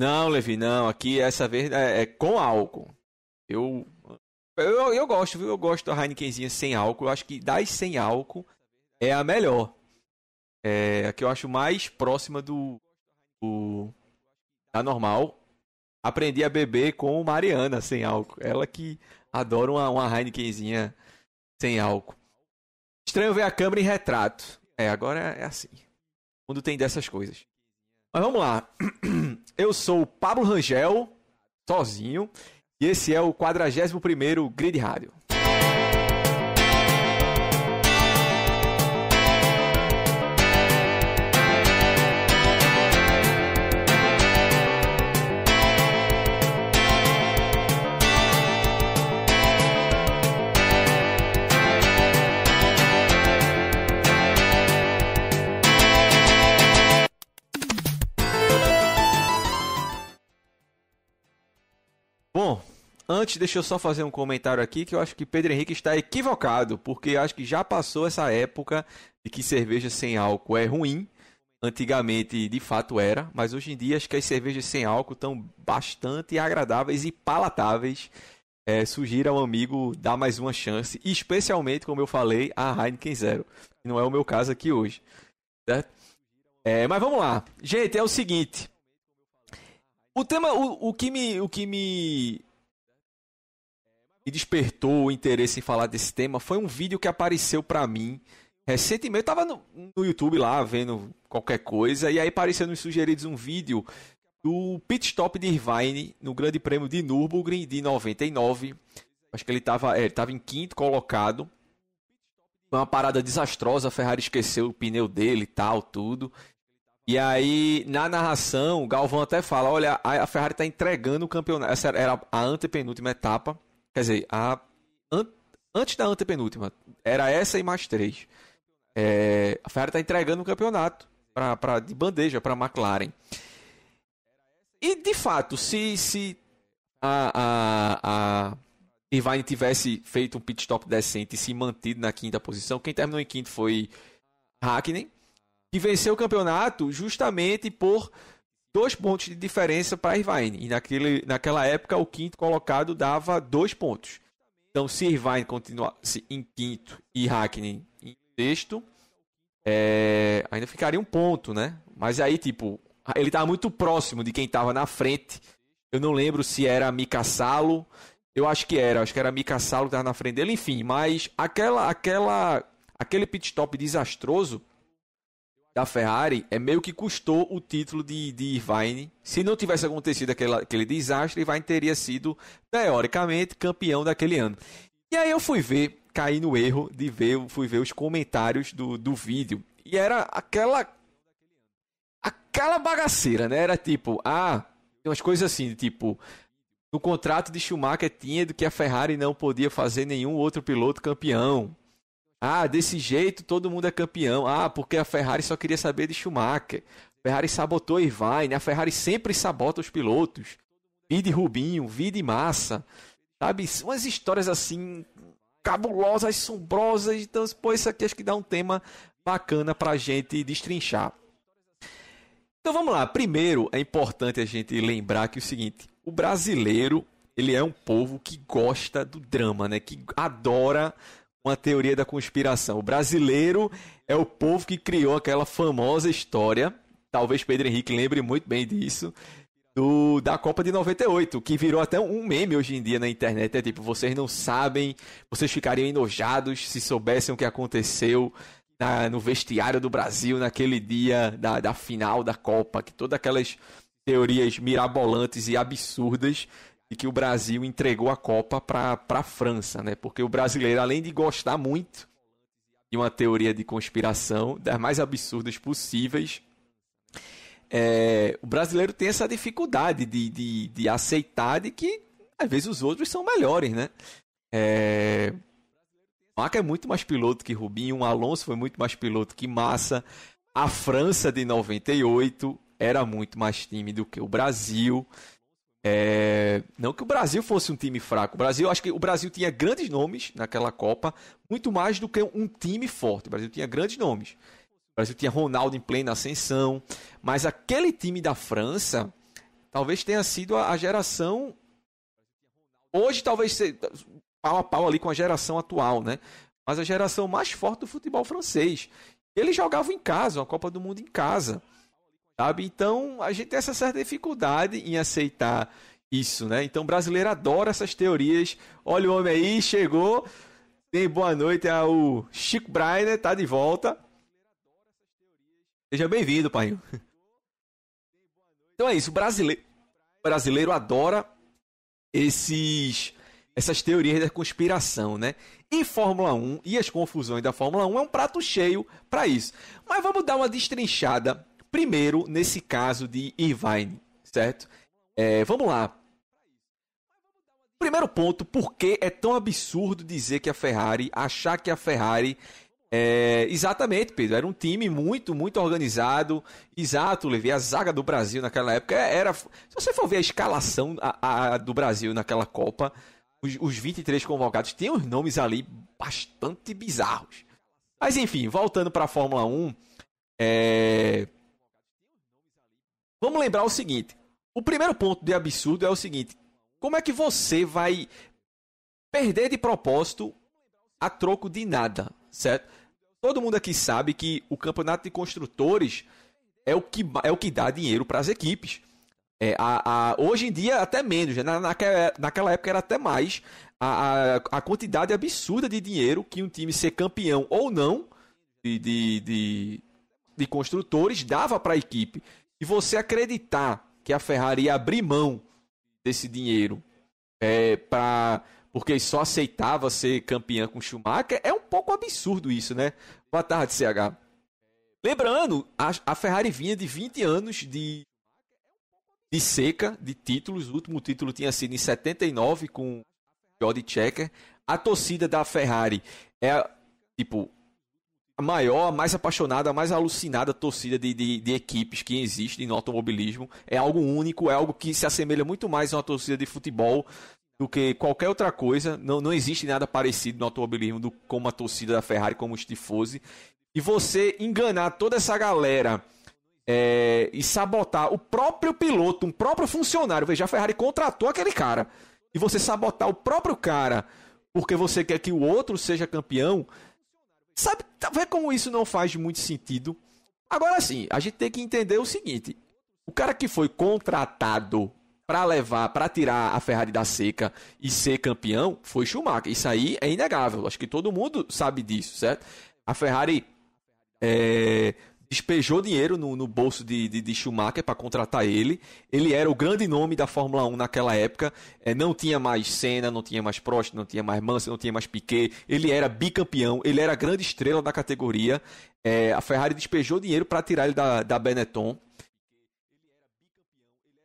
Não, Levi, não. Aqui essa vez é, é com álcool. Eu, eu, eu gosto, viu? Eu gosto da Heinekenzinha sem álcool. Eu acho que das sem álcool é a melhor. É a que eu acho mais próxima do, do da normal. Aprendi a beber com Mariana sem álcool. Ela que adora uma, uma Heinekenzinha sem álcool. Estranho ver a câmera em retrato. É, agora é assim. O mundo tem dessas coisas. Mas vamos lá. Eu sou o Pablo Rangel, sozinho, e esse é o 41º Grid Rádio. Antes deixa eu só fazer um comentário aqui que eu acho que Pedro Henrique está equivocado, porque acho que já passou essa época de que cerveja sem álcool é ruim. Antigamente, de fato era, mas hoje em dia acho que as cervejas sem álcool estão bastante agradáveis e palatáveis. É, ao amigo dar mais uma chance, especialmente, como eu falei, a Heineken Zero, que não é o meu caso aqui hoje. Certo? É, mas vamos lá. Gente, é o seguinte. O tema, o, o que me, o que me, me despertou o interesse em falar desse tema foi um vídeo que apareceu para mim recentemente. Eu tava no, no, YouTube lá vendo qualquer coisa e aí apareceu nos sugeridos um vídeo do pit stop de Irvine no Grande Prêmio de Nürburgring de 99. Acho que ele tava, é, ele tava em quinto colocado. Foi uma parada desastrosa, a Ferrari esqueceu o pneu dele e tal, tudo. E aí, na narração, o Galvão até fala: olha, a Ferrari está entregando o campeonato. Essa era a antepenúltima etapa. Quer dizer, a an... antes da antepenúltima. Era essa e mais três. É... A Ferrari está entregando o campeonato pra, pra, de bandeja para a McLaren. E, de fato, se, se a, a, a Irvine tivesse feito um pit stop decente e se mantido na quinta posição, quem terminou em quinto foi Hackney que venceu o campeonato justamente por dois pontos de diferença para Irvine. E naquele, naquela época, o quinto colocado dava dois pontos. Então, se Irvine continuasse em quinto e Hackney em sexto, é, ainda ficaria um ponto, né? Mas aí, tipo, ele estava muito próximo de quem estava na frente. Eu não lembro se era Mika Salo. Eu acho que era, acho que era Mika Salo que estava na frente dele. Enfim, mas aquela, aquela, aquele pit stop desastroso da Ferrari é meio que custou o título de, de Irvine. Se não tivesse acontecido aquele, aquele desastre, Irvine teria sido, teoricamente, campeão daquele ano. E aí eu fui ver, caí no erro de ver, fui ver os comentários do, do vídeo. E era aquela. Aquela bagaceira, né? Era tipo, ah, umas coisas assim, tipo. No contrato de Schumacher tinha do que a Ferrari não podia fazer nenhum outro piloto campeão. Ah, desse jeito todo mundo é campeão. Ah, porque a Ferrari só queria saber de Schumacher. A Ferrari sabotou Irvine. A Ferrari sempre sabota os pilotos. Vide Rubinho, vide Massa. Sabe? Umas histórias assim cabulosas, assombrosas. Então, pô, isso aqui acho que dá um tema bacana pra gente destrinchar. Então vamos lá. Primeiro, é importante a gente lembrar que é o seguinte: o brasileiro ele é um povo que gosta do drama, né? Que adora uma teoria da conspiração. O brasileiro é o povo que criou aquela famosa história, talvez Pedro Henrique lembre muito bem disso, do, da Copa de 98, que virou até um meme hoje em dia na internet. É tipo, vocês não sabem, vocês ficariam enojados se soubessem o que aconteceu na, no vestiário do Brasil naquele dia da, da final da Copa, que todas aquelas teorias mirabolantes e absurdas de que o Brasil entregou a Copa para a França, né? Porque o brasileiro, além de gostar muito de uma teoria de conspiração, das mais absurdas possíveis, é, o brasileiro tem essa dificuldade de, de, de, aceitar de que às vezes os outros são melhores, né? É, Maca é muito mais piloto que Rubinho, Alonso foi muito mais piloto que Massa. A França de 98 era muito mais time do que o Brasil. É... Não que o Brasil fosse um time fraco. O Brasil, acho que o Brasil tinha grandes nomes naquela Copa, muito mais do que um time forte. O Brasil tinha grandes nomes. O Brasil tinha Ronaldo em plena ascensão, mas aquele time da França talvez tenha sido a, a geração. Hoje, talvez seja pau a pau ali com a geração atual, né? Mas a geração mais forte do futebol francês. Eles jogavam em casa, uma Copa do Mundo em casa. Sabe? Então, a gente tem essa certa dificuldade em aceitar isso, né? Então, o brasileiro adora essas teorias. Olha o homem aí, chegou. Bem, boa noite ao Chico Breiner, tá de volta. Seja bem-vindo, pai. Então é isso, o brasileiro, brasileiro adora esses essas teorias da conspiração, né? E Fórmula 1 e as confusões da Fórmula 1 é um prato cheio para isso. Mas vamos dar uma destrinchada primeiro nesse caso de Irvine, certo? É, vamos lá. Primeiro ponto, por que é tão absurdo dizer que a Ferrari, achar que a Ferrari é, exatamente, Pedro. Era um time muito, muito organizado. Exato, Levi. A zaga do Brasil naquela época era. Se você for ver a escalação a, a do Brasil naquela Copa, os, os 23 convocados têm os nomes ali bastante bizarros. Mas enfim, voltando para a Fórmula 1, é... vamos lembrar o seguinte: o primeiro ponto de absurdo é o seguinte: como é que você vai perder de propósito a troco de nada, certo? Todo mundo aqui sabe que o campeonato de construtores é o que, é o que dá dinheiro para as equipes. É, a, a, hoje em dia, até menos. Né? Na, naquela, naquela época era até mais. A, a, a, quantidade absurda de dinheiro que um time ser campeão ou não de, de, de, de construtores dava para a equipe. E você acreditar que a Ferrari ia abrir mão desse dinheiro é, para porque só aceitava ser campeã com Schumacher, é um pouco absurdo isso, né? Boa tarde, CH. Lembrando, a, a Ferrari vinha de 20 anos de de seca de títulos. O último título tinha sido em 79 com Jody Checker. A torcida da Ferrari é, tipo, maior, mais apaixonada, mais alucinada torcida de, de, de, equipes que existe no automobilismo. É algo único, é algo que se assemelha muito mais a uma torcida de futebol do que qualquer outra coisa. Não, não existe nada parecido no automobilismo do, como a torcida da Ferrari, como os tifosi. E você enganar toda essa galera é, e sabotar o próprio piloto, um próprio funcionário. Veja, a Ferrari contratou aquele cara. E você sabotar o próprio cara porque você quer que o outro seja campeão. Sabe, tá como isso não faz muito sentido? Agora sim, a gente tem que entender o seguinte: o cara que foi contratado para levar, para tirar a Ferrari da seca e ser campeão foi Schumacher. Isso aí é inegável. Acho que todo mundo sabe disso, certo? A Ferrari é, despejou dinheiro no, no bolso de, de, de Schumacher para contratar ele. Ele era o grande nome da Fórmula 1 naquela época. É, não tinha mais Senna, não tinha mais Prost, não tinha mais Mansell, não tinha mais Piquet. Ele era bicampeão, ele era a grande estrela da categoria. É, a Ferrari despejou dinheiro para tirar ele da, da Benetton.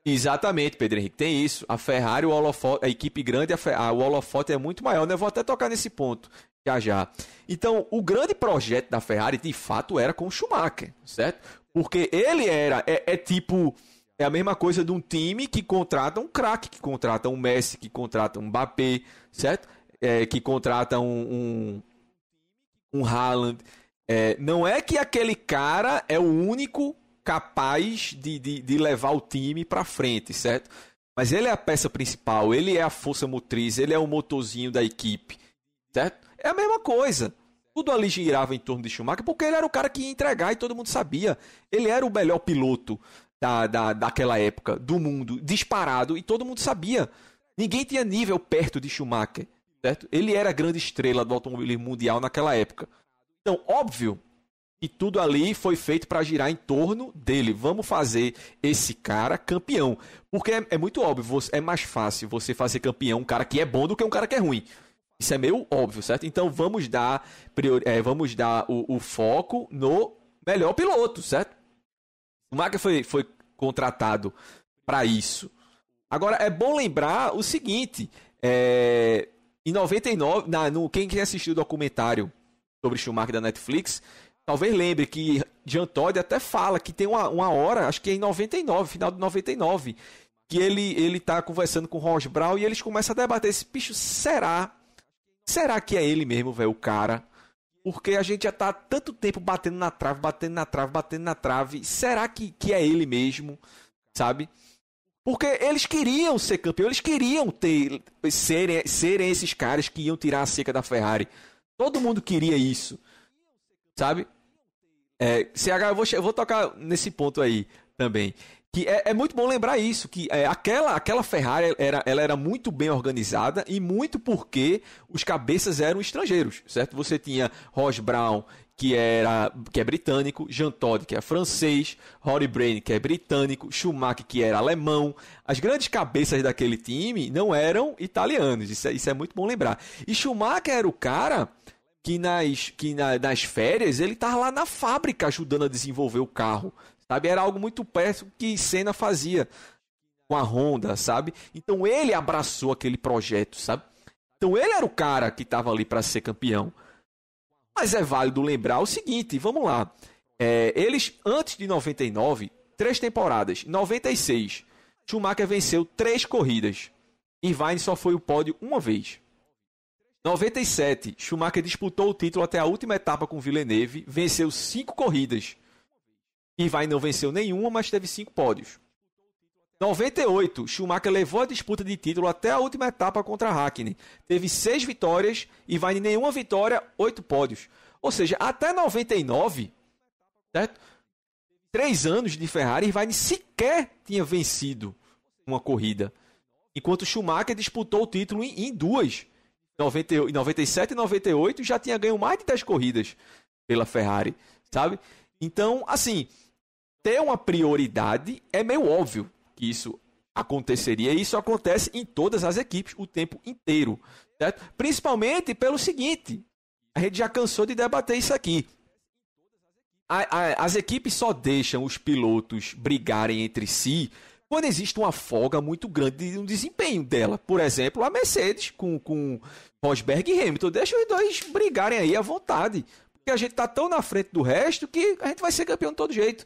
Exatamente, Pedro Henrique, tem isso. A Ferrari, o holofote, a equipe grande, a, a, o holofote é muito maior. Né? Vou até tocar nesse ponto já já. Então, o grande projeto da Ferrari, de fato, era com o Schumacher, certo? Porque ele era, é, é tipo, é a mesma coisa de um time que contrata um craque, que contrata um Messi, que contrata um Mbappé, certo? É, que contrata um, um, um Haaland. É, não é que aquele cara é o único capaz de, de, de levar o time para frente, certo? Mas ele é a peça principal, ele é a força motriz, ele é o motorzinho da equipe, certo? É a mesma coisa. Tudo ali girava em torno de Schumacher porque ele era o cara que ia entregar e todo mundo sabia. Ele era o melhor piloto da, da, daquela época, do mundo, disparado, e todo mundo sabia. Ninguém tinha nível perto de Schumacher, certo? Ele era a grande estrela do automobilismo mundial naquela época. Então, óbvio que tudo ali foi feito para girar em torno dele. Vamos fazer esse cara campeão. Porque é, é muito óbvio, é mais fácil você fazer campeão um cara que é bom do que um cara que é ruim. Isso é meio óbvio, certo? Então vamos dar, priori... é, vamos dar o, o, foco no melhor piloto, certo? O Maga foi, foi contratado para isso. Agora é bom lembrar o seguinte: é, em 99, na, no, quem assistiu o documentário sobre Schumacher da Netflix, talvez lembre que Jean Todt até fala que tem uma, uma hora, acho que é em 99, final de 99, que ele, ele tá conversando com o Ross Brown e eles começam a debater esse bicho, será Será que é ele mesmo, velho, o cara? Porque a gente já tá tanto tempo batendo na trave, batendo na trave, batendo na trave. Será que, que é ele mesmo? Sabe? Porque eles queriam ser campeão, eles queriam ter serem, serem esses caras que iam tirar a seca da Ferrari. Todo mundo queria isso. Sabe? É, CH, eu vou, eu vou tocar nesse ponto aí também. Que é, é muito bom lembrar isso, que é, aquela, aquela Ferrari era, ela era muito bem organizada e muito porque os cabeças eram estrangeiros, certo? Você tinha Ross Brown, que era que é britânico, Jean Todt, que é francês, Rory Brain, que é britânico, Schumacher, que era alemão. As grandes cabeças daquele time não eram italianos, isso é, isso é muito bom lembrar. E Schumacher era o cara que nas, que na, nas férias ele estava lá na fábrica ajudando a desenvolver o carro, sabe? Era algo muito perto que Senna fazia com a Honda, sabe? Então ele abraçou aquele projeto, sabe? Então ele era o cara que estava ali para ser campeão. Mas é válido lembrar o seguinte, vamos lá. É, eles, antes de 99, três temporadas. 96, Schumacher venceu três corridas. Irvine só foi o pódio uma vez. 97, Schumacher disputou o título até a última etapa com Villeneuve, venceu cinco corridas. Irvine não venceu nenhuma, mas teve cinco pódios. 98, Schumacher levou a disputa de título até a última etapa contra Hakkinen. Teve seis vitórias e vai nenhuma vitória, oito pódios. Ou seja, até 99, certo? Três anos de Ferrari, Irvine sequer tinha vencido uma corrida. Enquanto Schumacher disputou o título em, em duas. Em 97 e 98 já tinha ganho mais de 10 corridas pela Ferrari, sabe? Então, assim, ter uma prioridade é meio óbvio que isso aconteceria. E isso acontece em todas as equipes o tempo inteiro. Certo? Principalmente pelo seguinte: a gente já cansou de debater isso aqui. A, a, as equipes só deixam os pilotos brigarem entre si quando existe uma folga muito grande no desempenho dela. Por exemplo, a Mercedes com, com Rosberg e Hamilton. Deixa os dois brigarem aí à vontade. Porque a gente está tão na frente do resto que a gente vai ser campeão de todo jeito.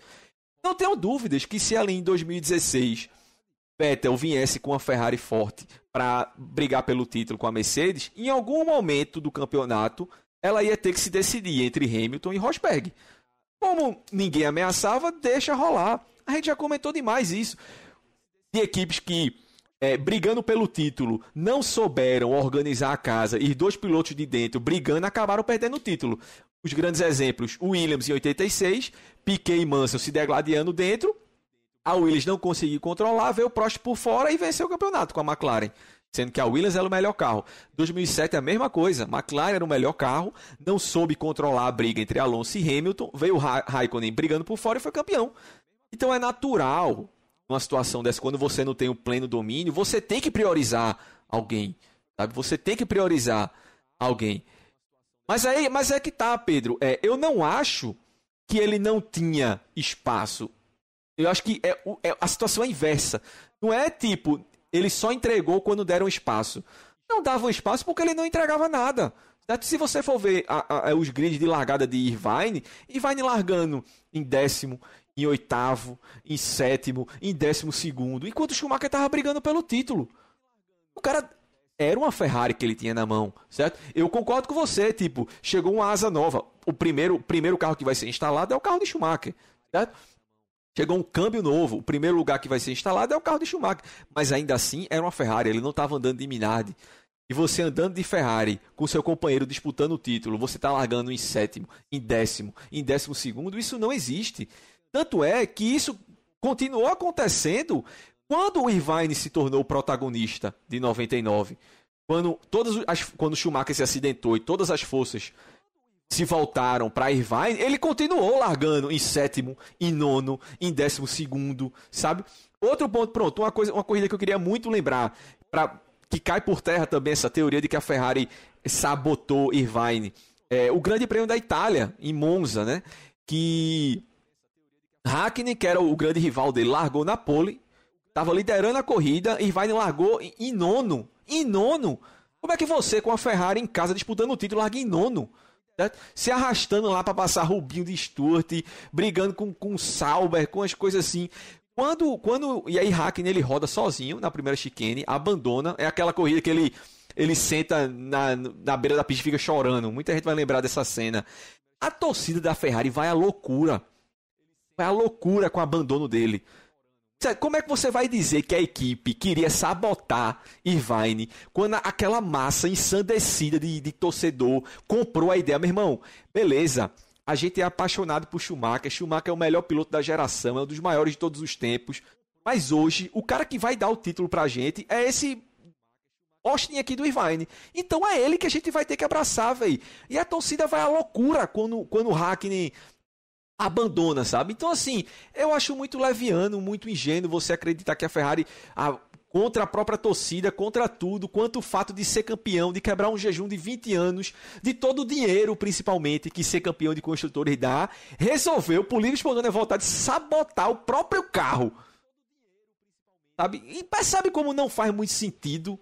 Não tenho dúvidas que se ali em 2016 Vettel viesse com uma Ferrari forte para brigar pelo título com a Mercedes, em algum momento do campeonato ela ia ter que se decidir entre Hamilton e Rosberg. Como ninguém ameaçava, deixa rolar. A gente já comentou demais isso. De equipes que, é, brigando pelo título, não souberam organizar a casa e dois pilotos de dentro brigando acabaram perdendo o título. Os grandes exemplos, Williams em 86, Piquet e Mansell se degladiando dentro, a Williams não conseguiu controlar, veio o Prost por fora e venceu o campeonato com a McLaren. Sendo que a Williams era o melhor carro. 2007 é a mesma coisa. McLaren era o melhor carro, não soube controlar a briga entre Alonso e Hamilton, veio o Ra Raikkonen brigando por fora e foi campeão. Então é natural, numa situação dessa, quando você não tem o pleno domínio, você tem que priorizar alguém. Sabe? Você tem que priorizar alguém. Mas, aí, mas é que tá, Pedro. É, eu não acho que ele não tinha espaço. Eu acho que é, é, a situação é inversa. Não é tipo, ele só entregou quando deram espaço. Não davam espaço porque ele não entregava nada. Se você for ver a, a, os grids de largada de Irvine, Irvine largando em décimo, em oitavo, em sétimo, em décimo segundo, enquanto o Schumacher estava brigando pelo título. O cara era uma Ferrari que ele tinha na mão, certo? Eu concordo com você, tipo, chegou uma asa nova. O primeiro, primeiro carro que vai ser instalado é o carro de Schumacher, certo? Chegou um câmbio novo, o primeiro lugar que vai ser instalado é o carro de Schumacher. Mas ainda assim era uma Ferrari, ele não estava andando de Minardi. E você andando de Ferrari com seu companheiro disputando o título, você está largando em sétimo, em décimo, em décimo segundo, isso não existe. Tanto é que isso continuou acontecendo quando o Irvine se tornou protagonista de 99, quando, todas as, quando Schumacher se acidentou e todas as forças se voltaram para Irvine, ele continuou largando em sétimo, em nono, em décimo segundo, sabe? Outro ponto, pronto, uma, coisa, uma corrida que eu queria muito lembrar, pra, que cai por terra também essa teoria de que a Ferrari sabotou Irvine. É, o Grande Prêmio da Itália, em Monza, né? Que Hackney, que era o grande rival dele, largou na pole, Tava liderando a corrida, e Irvine largou em, nono. Em nono? Como é que você, com a Ferrari em casa disputando o título, larga em nono? Certo? Se arrastando lá para passar Rubinho de Stuart, brigando com, com Sauber, com as coisas assim. Quando, quando. E aí Hackney ele roda sozinho na primeira chicane, abandona. É aquela corrida que ele, ele senta na, na beira da pista e fica chorando. Muita gente vai lembrar dessa cena. A torcida da Ferrari vai à loucura. Vai à loucura com o abandono dele. Como é que você vai dizer que a equipe queria sabotar Irvine quando aquela massa ensandecida de, de torcedor comprou a ideia? Meu irmão, beleza. A gente é apaixonado por Schumacher. Schumacher é o melhor piloto da geração, é um dos maiores de todos os tempos. Mas hoje, o cara que vai dar o título pra gente é esse Austin aqui do Irvine. Então é ele que a gente vai ter que abraçar, velho. E a torcida vai à loucura quando, quando o Hackney abandona, sabe? Então, assim, eu acho muito leviano, muito ingênuo você acreditar que a Ferrari, a, contra a própria torcida, contra tudo, quanto o fato de ser campeão, de quebrar um jejum de 20 anos, de todo o dinheiro, principalmente, que ser campeão de construtores dá, resolveu, por livre espontânea vontade, sabotar o próprio carro. Sabe? E percebe como não faz muito sentido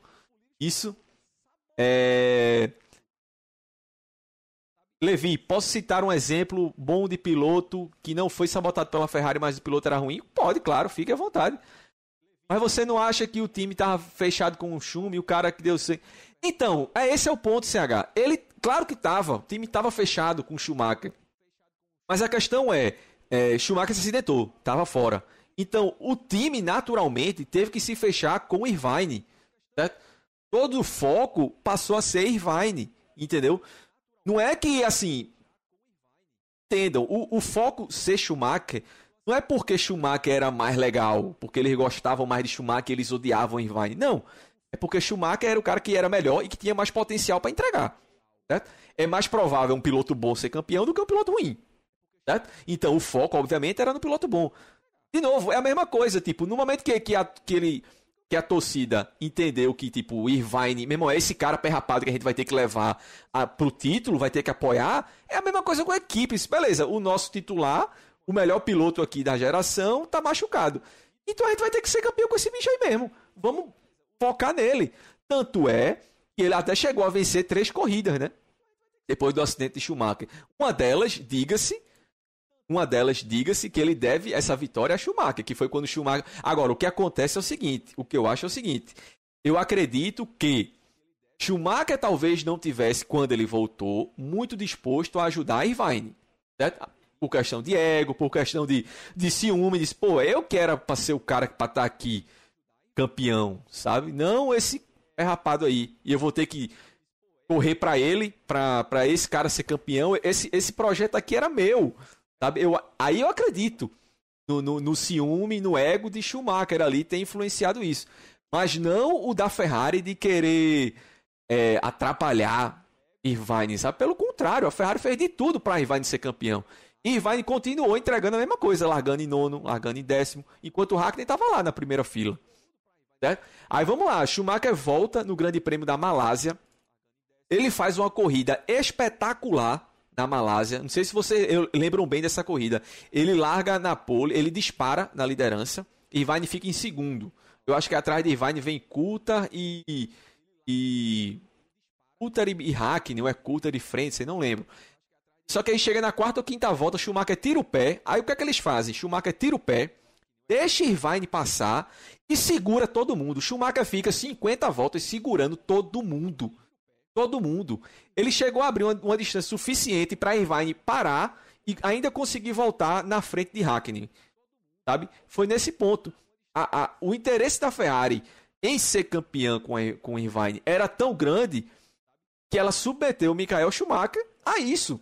isso? É... Levi, posso citar um exemplo bom de piloto que não foi sabotado pela Ferrari, mas o piloto era ruim? Pode, claro, fique à vontade. Mas você não acha que o time estava fechado com o e o cara que deu. Então, é esse é o ponto, CH. Ele, claro que estava, o time estava fechado com o Schumacher. Mas a questão é, é Schumacher se acidentou, estava fora. Então, o time naturalmente teve que se fechar com o Irvine. Certo? Todo o foco passou a ser Irvine, entendeu? Não é que, assim. Entendam, o, o foco ser Schumacher não é porque Schumacher era mais legal, porque eles gostavam mais de Schumacher e eles odiavam Irvine. Não. É porque Schumacher era o cara que era melhor e que tinha mais potencial para entregar. Certo? É mais provável um piloto bom ser campeão do que um piloto ruim. Certo? Então o foco, obviamente, era no piloto bom. De novo, é a mesma coisa. Tipo, no momento que, que, a, que ele que a torcida entendeu que, tipo, o Irvine, mesmo é esse cara perrapado que a gente vai ter que levar a, pro título, vai ter que apoiar, é a mesma coisa com a equipe. Beleza, o nosso titular, o melhor piloto aqui da geração, tá machucado. Então a gente vai ter que ser campeão com esse bicho aí mesmo. Vamos focar nele. Tanto é que ele até chegou a vencer três corridas, né? Depois do acidente de Schumacher. Uma delas, diga-se, uma delas, diga-se que ele deve essa vitória a Schumacher, que foi quando Schumacher. Agora, o que acontece é o seguinte: o que eu acho é o seguinte. Eu acredito que Schumacher talvez não tivesse, quando ele voltou, muito disposto a ajudar a Irvine. Certo? Por questão de ego, por questão de, de ciúme, disse, pô, eu quero para ser o cara para estar tá aqui campeão, sabe? Não esse é rapado aí. E eu vou ter que correr para ele, para esse cara ser campeão. Esse, esse projeto aqui era meu. Sabe? Eu, aí eu acredito no, no, no ciúme, no ego de Schumacher ali ter influenciado isso. Mas não o da Ferrari de querer é, atrapalhar Irvine, sabe? Pelo contrário, a Ferrari fez de tudo para Irvine ser campeão. E Irvine continuou entregando a mesma coisa, largando em nono, largando em décimo, enquanto o Hackney estava lá na primeira fila. Certo? Aí vamos lá, Schumacher volta no Grande Prêmio da Malásia. Ele faz uma corrida espetacular na Malásia. Não sei se vocês lembram bem dessa corrida. Ele larga na pole, ele dispara na liderança. e Irvine fica em segundo. Eu acho que atrás de Irvine vem Coulter e. e Coulter e Hackney, ou é Coulter e Frente, não lembro. Só que aí chega na quarta ou quinta volta, Schumacher tira o pé. Aí o que é que eles fazem? Schumacher tira o pé, deixa Irvine passar e segura todo mundo. Schumacher fica 50 voltas segurando todo mundo todo mundo. Ele chegou a abrir uma, uma distância suficiente para Irvine parar e ainda conseguir voltar na frente de Hackney. Sabe? Foi nesse ponto. A, a, o interesse da Ferrari em ser campeã com, a, com Irvine era tão grande que ela submeteu o Michael Schumacher a isso.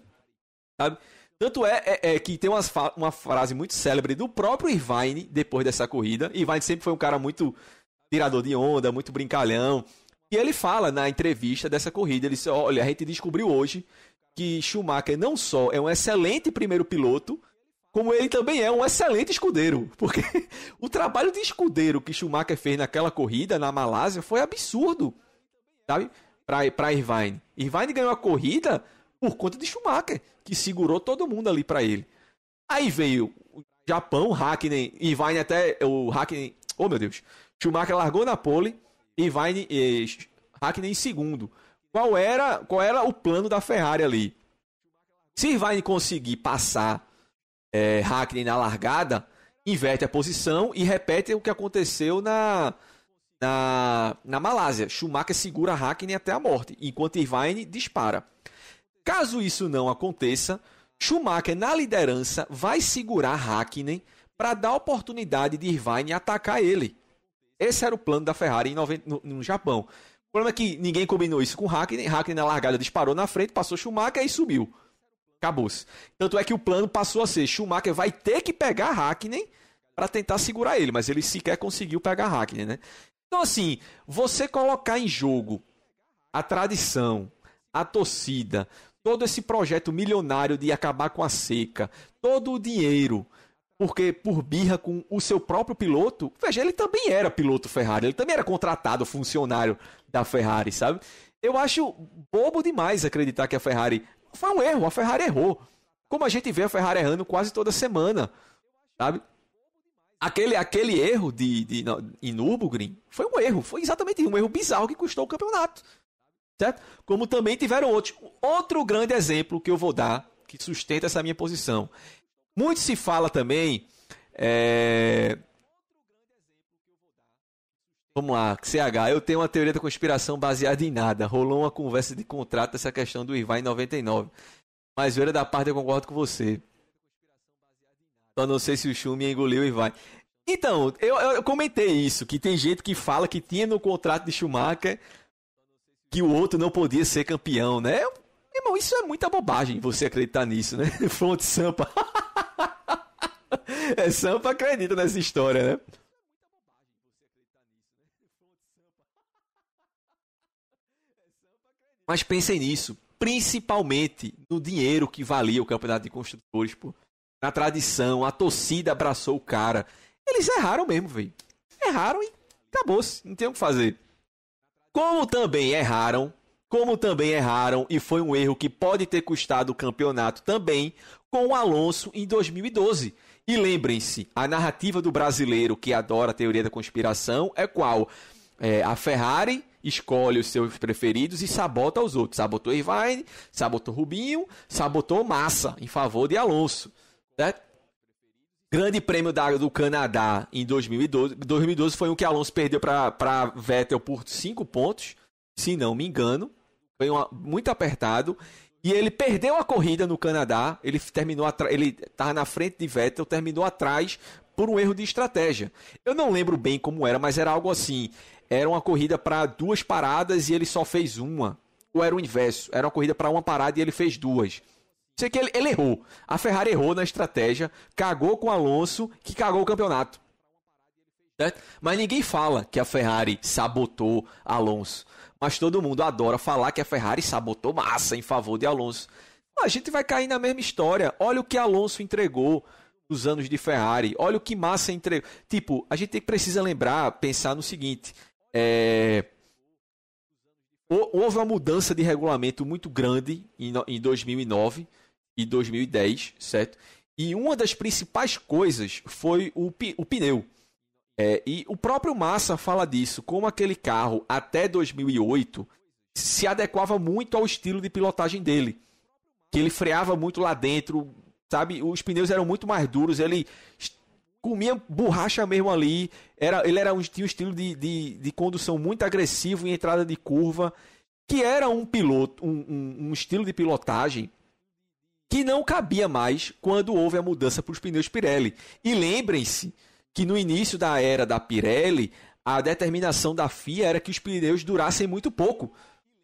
Sabe? Tanto é, é, é que tem umas, uma frase muito célebre do próprio Irvine depois dessa corrida. Irvine sempre foi um cara muito tirador de onda, muito brincalhão. E ele fala na entrevista dessa corrida, ele disse, olha, a gente descobriu hoje que Schumacher não só é um excelente primeiro piloto, como ele também é um excelente escudeiro. Porque o trabalho de escudeiro que Schumacher fez naquela corrida na Malásia foi absurdo, sabe? Para Irvine. Irvine ganhou a corrida por conta de Schumacher, que segurou todo mundo ali para ele. Aí veio o Japão, Hackney, Irvine até o Hackney, oh meu Deus, Schumacher largou na pole, Irvine e Hackney em segundo. Qual era, qual era o plano da Ferrari ali? Se Irvine conseguir passar é, Hackney na largada, inverte a posição e repete o que aconteceu na, na, na Malásia. Schumacher segura Hackney até a morte, enquanto Irvine dispara. Caso isso não aconteça, Schumacher na liderança vai segurar Hackney para dar oportunidade de Irvine atacar ele. Esse era o plano da Ferrari 90, no, no, Japão. O problema é que ninguém combinou isso com Hackney. Hackney na largada disparou na frente, passou Schumacher e subiu. Acabou-se. Tanto é que o plano passou a ser: Schumacher vai ter que pegar Hackney para tentar segurar ele, mas ele sequer conseguiu pegar Hackney, né? Então, assim, você colocar em jogo a tradição, a torcida, todo esse projeto milionário de acabar com a seca, todo o dinheiro, porque por birra com o seu próprio piloto, veja, ele também era piloto Ferrari, ele também era contratado funcionário da Ferrari, sabe? Eu acho bobo demais acreditar que a Ferrari foi um erro, a Ferrari errou. Como a gente vê a Ferrari errando quase toda semana, sabe? Aquele, aquele erro de, de, de, em Nürburgring foi um erro, foi exatamente um erro bizarro que custou o campeonato. Certo? Como também tiveram outros. Outro grande exemplo que eu vou dar, que sustenta essa minha posição. Muito se fala também. É... Vamos lá, CH, eu tenho uma teoria da conspiração baseada em nada. Rolou uma conversa de contrato essa questão do Ivan em 99. Mas veio da parte eu concordo com você. Só não sei se o Schumi engoliu o Ivan. Então, eu, eu, comentei isso, que tem gente que fala que tinha no contrato de Schumacher que o outro não podia ser campeão, né? Irmão, isso é muita bobagem você acreditar nisso, né? Fonte Sampa. é, Sampa acredita nessa história, né? Mas pensem nisso, principalmente no dinheiro que valia o campeonato de construtores, pô. Na tradição, a torcida abraçou o cara. Eles erraram mesmo, velho. Erraram e acabou-se, não tem o que fazer. Como também erraram, como também erraram, e foi um erro que pode ter custado o campeonato também, com o Alonso em 2012. E lembrem-se, a narrativa do brasileiro que adora a teoria da conspiração é qual? É, a Ferrari escolhe os seus preferidos e sabota os outros. Sabotou Irvine, sabotou Rubinho, sabotou Massa em favor de Alonso. Certo? Grande Prêmio da, do Canadá em 2012. 2012 foi um que Alonso perdeu para Vettel por 5 pontos, se não me engano. Foi uma, muito apertado. E ele perdeu a corrida no Canadá. Ele terminou ele estava na frente de Vettel, terminou atrás por um erro de estratégia. Eu não lembro bem como era, mas era algo assim. Era uma corrida para duas paradas e ele só fez uma. Ou era o inverso? Era uma corrida para uma parada e ele fez duas. Sei que ele, ele, errou. A Ferrari errou na estratégia, cagou com o Alonso, que cagou o campeonato. Mas ninguém fala que a Ferrari sabotou Alonso. Mas todo mundo adora falar que a Ferrari sabotou massa em favor de Alonso. A gente vai cair na mesma história. Olha o que Alonso entregou nos anos de Ferrari. Olha o que Massa entregou. Tipo, a gente precisa lembrar, pensar no seguinte. É... Houve uma mudança de regulamento muito grande em 2009 e 2010, certo? E uma das principais coisas foi o, o pneu. É, e o próprio Massa fala disso, como aquele carro até 2008 se adequava muito ao estilo de pilotagem dele. Que ele freava muito lá dentro, sabe? Os pneus eram muito mais duros, ele comia borracha mesmo ali. Era, ele era um, tinha um estilo de, de, de condução muito agressivo em entrada de curva, que era um piloto, um, um, um estilo de pilotagem que não cabia mais quando houve a mudança para os pneus Pirelli. E lembrem-se que no início da era da Pirelli, a determinação da FIA era que os pneus durassem muito pouco.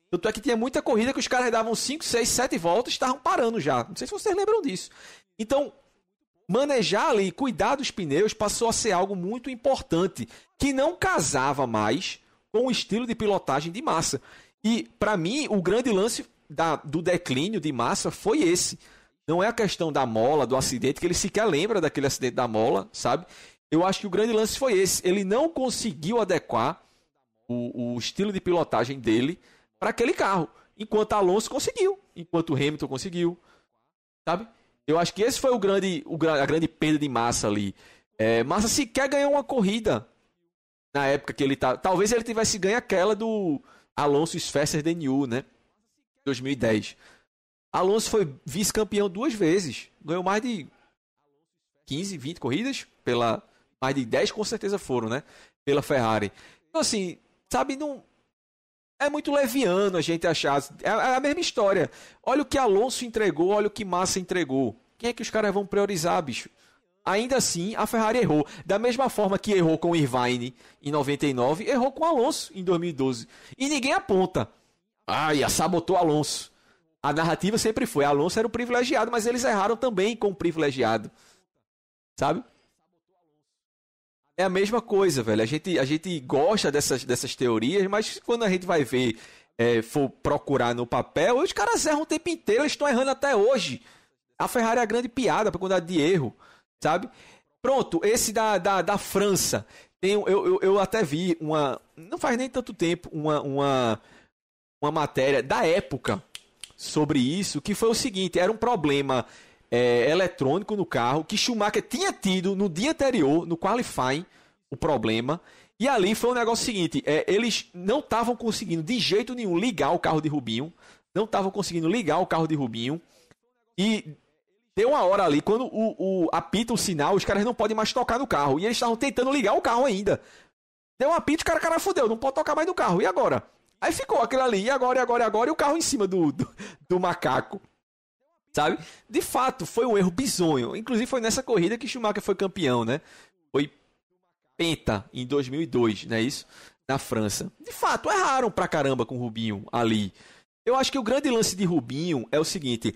Tanto é que tinha muita corrida que os caras davam 5, 6, 7 voltas e estavam parando já. Não sei se vocês lembram disso. Então, manejar ali, cuidar dos pneus passou a ser algo muito importante, que não casava mais com o estilo de pilotagem de massa. E, para mim, o grande lance da, do declínio de massa foi esse. Não é a questão da mola, do acidente, que ele sequer lembra daquele acidente da mola, sabe? Eu acho que o grande lance foi esse. Ele não conseguiu adequar o, o estilo de pilotagem dele para aquele carro. Enquanto Alonso conseguiu. Enquanto Hamilton conseguiu. Sabe? Eu acho que esse foi o grande, o, a grande perda de massa ali. É, Massa sequer ganhou uma corrida na época que ele tá. Talvez ele tivesse ganho aquela do Alonso Sfesser New, né? 2010. Alonso foi vice-campeão duas vezes. Ganhou mais de 15, 20 corridas. Pela, mais de 10 com certeza foram, né? Pela Ferrari. Então, assim, sabe, não. É muito leviano a gente achar. É, é a mesma história. Olha o que Alonso entregou, olha o que Massa entregou. Quem é que os caras vão priorizar, bicho? Ainda assim, a Ferrari errou. Da mesma forma que errou com Irvine em 99, errou com Alonso em 2012. E ninguém aponta. Ai, sabotou Alonso. A narrativa sempre foi: Alonso era o privilegiado, mas eles erraram também com o privilegiado. Sabe? É a mesma coisa, velho. A gente, a gente gosta dessas, dessas teorias, mas quando a gente vai ver, é, for procurar no papel, os caras erram o tempo inteiro, eles estão errando até hoje. A Ferrari é a grande piada para quantidade de erro sabe? Pronto, esse da, da, da França. Tem, eu, eu, eu até vi uma. Não faz nem tanto tempo, uma, uma, uma matéria da época sobre isso, que foi o seguinte: era um problema é, eletrônico no carro que Schumacher tinha tido no dia anterior, no qualifying, o problema. E ali foi o um negócio seguinte: é, eles não estavam conseguindo de jeito nenhum ligar o carro de Rubinho. Não estavam conseguindo ligar o carro de Rubinho. E Deu uma hora ali, quando o, o apita o sinal, os caras não podem mais tocar no carro. E eles estavam tentando ligar o carro ainda. Deu um apito, o cara, cara fudeu, não pode tocar mais no carro. E agora? Aí ficou aquele ali, e agora, e agora, e agora, e o carro em cima do, do, do macaco. Sabe? De fato, foi um erro bizonho. Inclusive foi nessa corrida que Schumacher foi campeão, né? Foi penta em 2002, não é isso? Na França. De fato, erraram pra caramba com o Rubinho ali. Eu acho que o grande lance de Rubinho é o seguinte: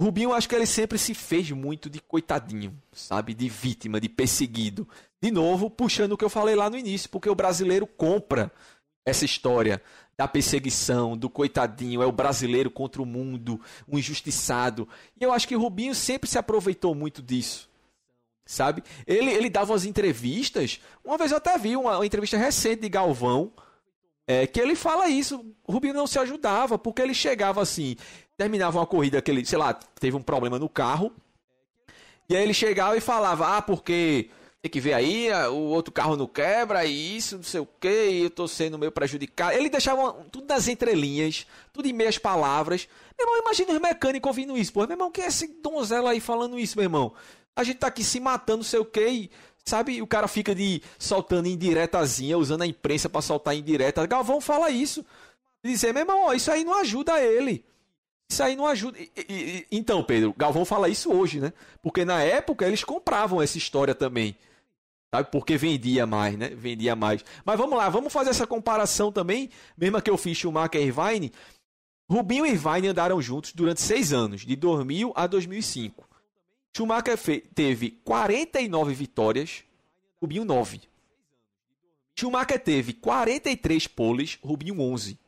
Rubinho, acho que ele sempre se fez muito de coitadinho, sabe? De vítima, de perseguido. De novo, puxando o que eu falei lá no início, porque o brasileiro compra essa história da perseguição, do coitadinho, é o brasileiro contra o mundo, o injustiçado. E eu acho que o Rubinho sempre se aproveitou muito disso. Sabe? Ele, ele dava umas entrevistas. Uma vez eu até vi uma, uma entrevista recente de Galvão, é, que ele fala isso. O Rubinho não se ajudava, porque ele chegava assim terminava uma corrida que ele, sei lá, teve um problema no carro. E aí ele chegava e falava: "Ah, porque tem que ver aí, o outro carro não quebra, e isso, não sei o que, e eu tô sendo meio prejudicado. Ele deixava tudo nas entrelinhas, tudo em meias palavras. Meu irmão, imagina os mecânicos ouvindo isso, pô. Meu irmão, quem é esse donzela aí falando isso, meu irmão? A gente tá aqui se matando, não sei o que, e, sabe? O cara fica de soltando indiretazinha, usando a imprensa para soltar indireta. Galvão fala isso. Dizer, meu irmão, ó, isso aí não ajuda ele. Isso aí não ajuda. E, e, então, Pedro, Galvão fala isso hoje, né? Porque na época eles compravam essa história também. Sabe? Porque vendia mais, né? Vendia mais. Mas vamos lá, vamos fazer essa comparação também. Mesmo que eu fiz Schumacher e Irvine. Rubinho e Irvine andaram juntos durante seis anos, de 2000 a 2005. Schumacher teve 49 vitórias, Rubinho 9. Schumacher teve 43 poles, Rubinho 11.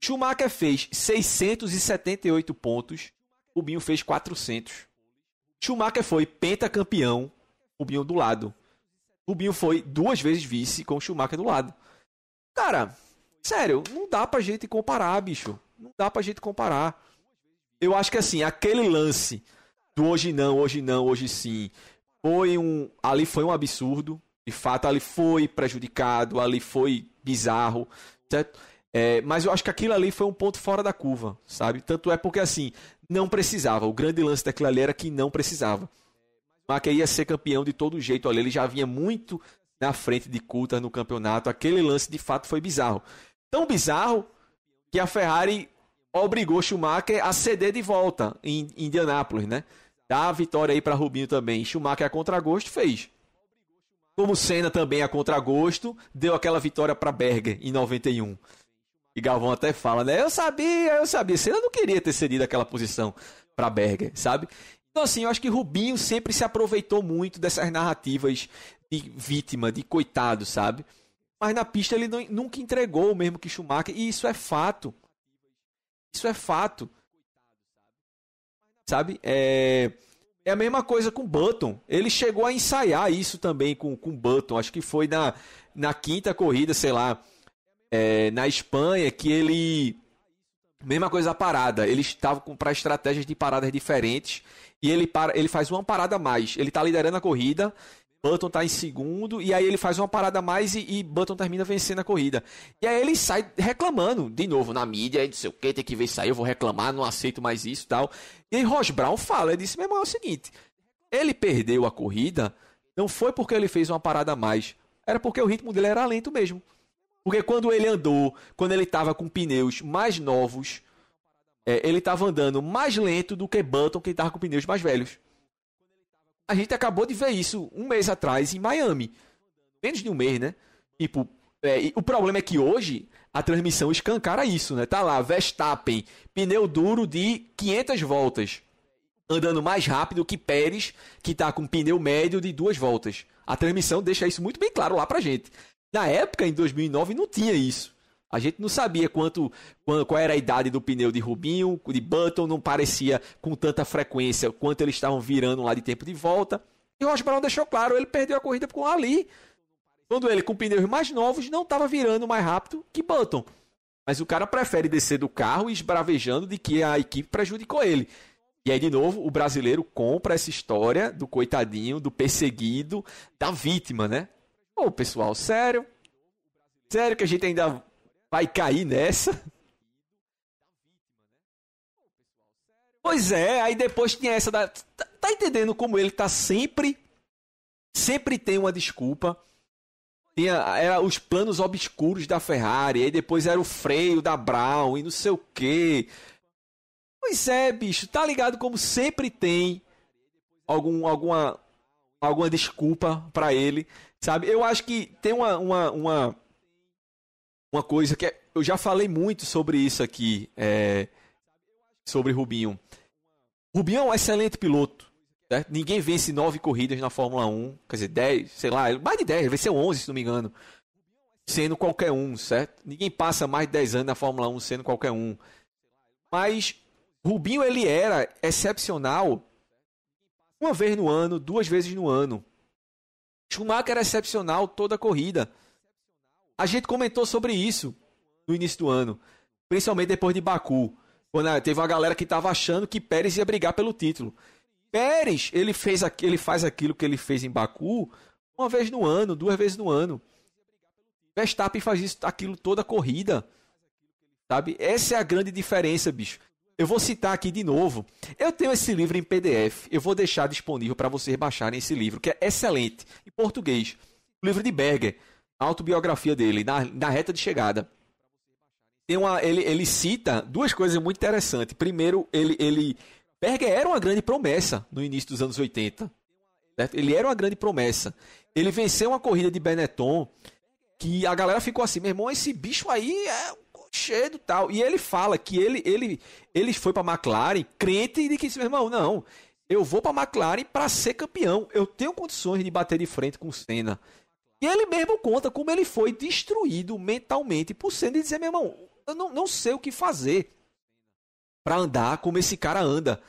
Schumacher fez 678 pontos, Rubinho fez 400. Schumacher foi pentacampeão, Rubinho do lado. Rubinho foi duas vezes vice com Schumacher do lado. Cara, sério, não dá pra gente comparar, bicho. Não dá pra gente comparar. Eu acho que assim, aquele lance do hoje não, hoje não, hoje sim, foi um. Ali foi um absurdo. De fato, ali foi prejudicado, ali foi bizarro. Certo? É, mas eu acho que aquilo ali foi um ponto fora da curva, sabe? Tanto é porque assim, não precisava. O grande lance daquilo ali era que não precisava. Maca ia ser campeão de todo jeito ali. Ele já vinha muito na frente de Coulter no campeonato. Aquele lance de fato foi bizarro. Tão bizarro que a Ferrari obrigou Schumacher a ceder de volta em Indianápolis, né? Dá a vitória aí para Rubinho também. Schumacher a contragosto fez. Como Senna também a contragosto, deu aquela vitória para Berger em 91. E Galvão até fala, né? Eu sabia, eu sabia. Senna não queria ter cedido aquela posição para Berger, sabe? Então, assim, eu acho que Rubinho sempre se aproveitou muito dessas narrativas de vítima, de coitado, sabe? Mas na pista ele não, nunca entregou o mesmo que Schumacher, e isso é fato. Isso é fato. Sabe? É, é a mesma coisa com Button. Ele chegou a ensaiar isso também com, com Button. Acho que foi na, na quinta corrida, sei lá é, na Espanha que ele. Mesma coisa a parada. Eles estavam para estratégias de paradas diferentes. E ele, para, ele faz uma parada a mais. Ele está liderando a corrida. Button está em segundo. E aí ele faz uma parada a mais e, e, Button termina vencendo a corrida. E aí ele sai reclamando, de novo, na mídia. Não sei o que, tem que ver isso aí. Eu vou reclamar, não aceito mais isso tal. E aí Ross Brown fala: ele disse, meu irmão, é o seguinte. Ele perdeu a corrida. Não foi porque ele fez uma parada a mais. Era porque o ritmo dele era lento mesmo. Porque quando ele andou, quando ele estava com pneus mais novos, é, ele estava andando mais lento do que Button, que estava com pneus mais velhos. A gente acabou de ver isso um mês atrás em Miami. Menos de um mês, né? Tipo, é, o problema é que hoje a transmissão escancara isso, né? Tá lá, Verstappen, pneu duro de 500 voltas, andando mais rápido que Pérez, que tá com pneu médio de duas voltas. A transmissão deixa isso muito bem claro lá pra gente. Na época, em 2009, não tinha isso. A gente não sabia quanto, qual era a idade do pneu de Rubinho, de Button, não parecia com tanta frequência quanto eles estavam virando lá de tempo de volta. E o Ross deixou claro, ele perdeu a corrida com Ali. Quando ele com pneus mais novos não estava virando mais rápido que Button. Mas o cara prefere descer do carro esbravejando de que a equipe prejudicou ele. E aí, de novo, o brasileiro compra essa história do coitadinho, do perseguido, da vítima, né? Ô, pessoal, sério? Sério que a gente ainda vai cair nessa? Pois é, aí depois tinha essa da. Tá, tá entendendo como ele tá sempre. Sempre tem uma desculpa. Tinha era os planos obscuros da Ferrari, aí depois era o freio da Brown e não sei o quê. Pois é, bicho, tá ligado como sempre tem algum, alguma, alguma desculpa para ele, sabe? Eu acho que tem uma, uma, uma, uma coisa que é, eu já falei muito sobre isso aqui, é, sobre Rubinho. Rubinho é um excelente piloto. Ninguém vence nove corridas na Fórmula 1, quer dizer, dez, sei lá, mais de dez, venceu onze, se não me engano. Sendo qualquer um, certo? Ninguém passa mais de dez anos na Fórmula 1 sendo qualquer um. Mas Rubinho ele era excepcional uma vez no ano, duas vezes no ano. Schumacher era excepcional toda a corrida. A gente comentou sobre isso no início do ano, principalmente depois de Baku, quando teve uma galera que estava achando que Pérez ia brigar pelo título. Pérez, ele fez ele faz aquilo que ele fez em Baku uma vez no ano, duas vezes no ano. Verstappen faz isso, aquilo toda corrida. Sabe? Essa é a grande diferença, bicho. Eu vou citar aqui de novo. Eu tenho esse livro em PDF. Eu vou deixar disponível para vocês baixarem esse livro, que é excelente, em português. O livro de Berger, autobiografia dele, na, na reta de chegada. Tem uma, ele, ele cita duas coisas muito interessantes. Primeiro, ele, ele Berger era uma grande promessa no início dos anos 80. Certo? Ele era uma grande promessa. Ele venceu uma corrida de Benetton que a galera ficou assim, meu irmão, esse bicho aí é cheio tal. E ele fala que ele ele ele foi para McLaren crente de que meu irmão, não, eu vou para McLaren para ser campeão. Eu tenho condições de bater de frente com o Senna. E ele mesmo conta como ele foi destruído mentalmente por Senna e dizer, meu irmão, eu não, não sei o que fazer para andar como esse cara anda,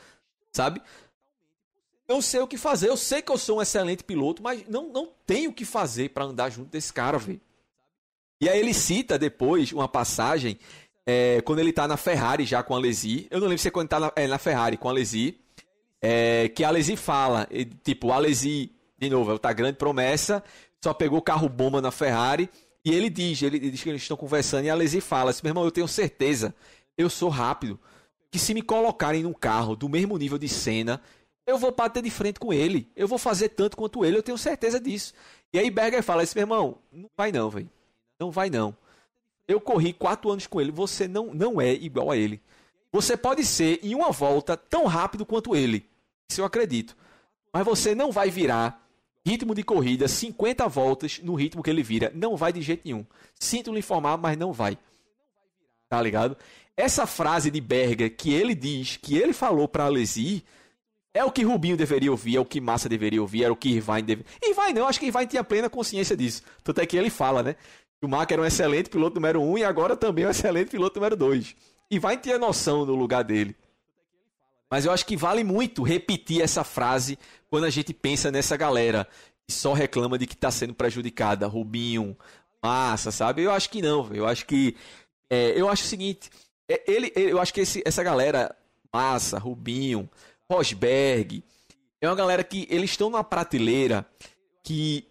sabe? Não sei o que fazer. Eu sei que eu sou um excelente piloto, mas não, não tenho o que fazer para andar junto desse cara, velho. E aí ele cita depois uma passagem é, quando ele tá na Ferrari já com a Alesi. Eu não lembro se é quando tá na, é, na Ferrari com a Alesi. É, que a Alesi fala, tipo, a Alesi, de novo, tá grande promessa, só pegou carro bomba na Ferrari. E ele diz, ele, diz que eles estão conversando e a Alesi fala assim, meu irmão, eu tenho certeza, eu sou rápido, que se me colocarem num carro do mesmo nível de cena, eu vou bater de frente com ele. Eu vou fazer tanto quanto ele, eu tenho certeza disso. E aí Berger fala assim, meu irmão, não vai não, velho. Não vai não. Eu corri quatro anos com ele. Você não, não é igual a ele. Você pode ser em uma volta tão rápido quanto ele. Isso eu acredito. Mas você não vai virar ritmo de corrida 50 voltas no ritmo que ele vira. Não vai de jeito nenhum. Sinto lhe informar, mas não vai. Tá ligado? Essa frase de Berger que ele diz, que ele falou para Alesi, é o que Rubinho deveria ouvir, é o que Massa deveria ouvir, era o que Irvine deveria. Irvine não, acho que Irvine tinha plena consciência disso. Tanto é que ele fala, né? Schumacher era um excelente piloto número um e agora também é um excelente piloto número dois. E vai ter noção do lugar dele. Mas eu acho que vale muito repetir essa frase quando a gente pensa nessa galera que só reclama de que está sendo prejudicada. Rubinho, Massa, sabe? Eu acho que não. Eu acho que. É, eu acho o seguinte. É, ele, eu acho que esse, essa galera, Massa, Rubinho, Rosberg, é uma galera que eles estão numa prateleira que